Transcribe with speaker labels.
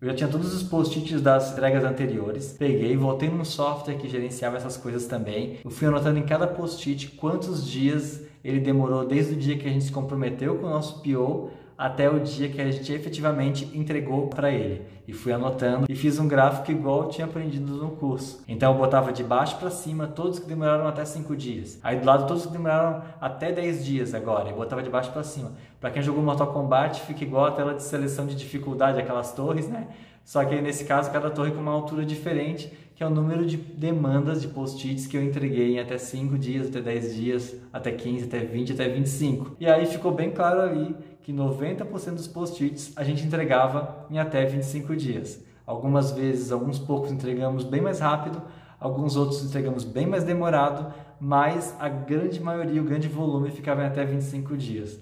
Speaker 1: Eu já tinha todos os post-its das entregas anteriores, peguei, voltei num software que gerenciava essas coisas também. Eu fui anotando em cada post-it quantos dias ele demorou desde o dia que a gente se comprometeu com o nosso PO até o dia que a gente efetivamente entregou para ele. E fui anotando e fiz um gráfico igual eu tinha aprendido no curso. Então eu botava de baixo para cima todos que demoraram até 5 dias. Aí do lado todos que demoraram até 10 dias agora. Eu botava de baixo para cima. Para quem jogou Mortal Kombat, fica igual a tela de seleção de dificuldade, aquelas torres, né? Só que nesse caso, cada torre com uma altura diferente, que é o número de demandas de post-its que eu entreguei em até 5 dias, até 10 dias, até 15, até 20, até 25. E aí ficou bem claro ali que 90% dos post-its a gente entregava em até 25 dias. Algumas vezes, alguns poucos entregamos bem mais rápido, alguns outros entregamos bem mais demorado, mas a grande maioria, o grande volume ficava em até 25 dias.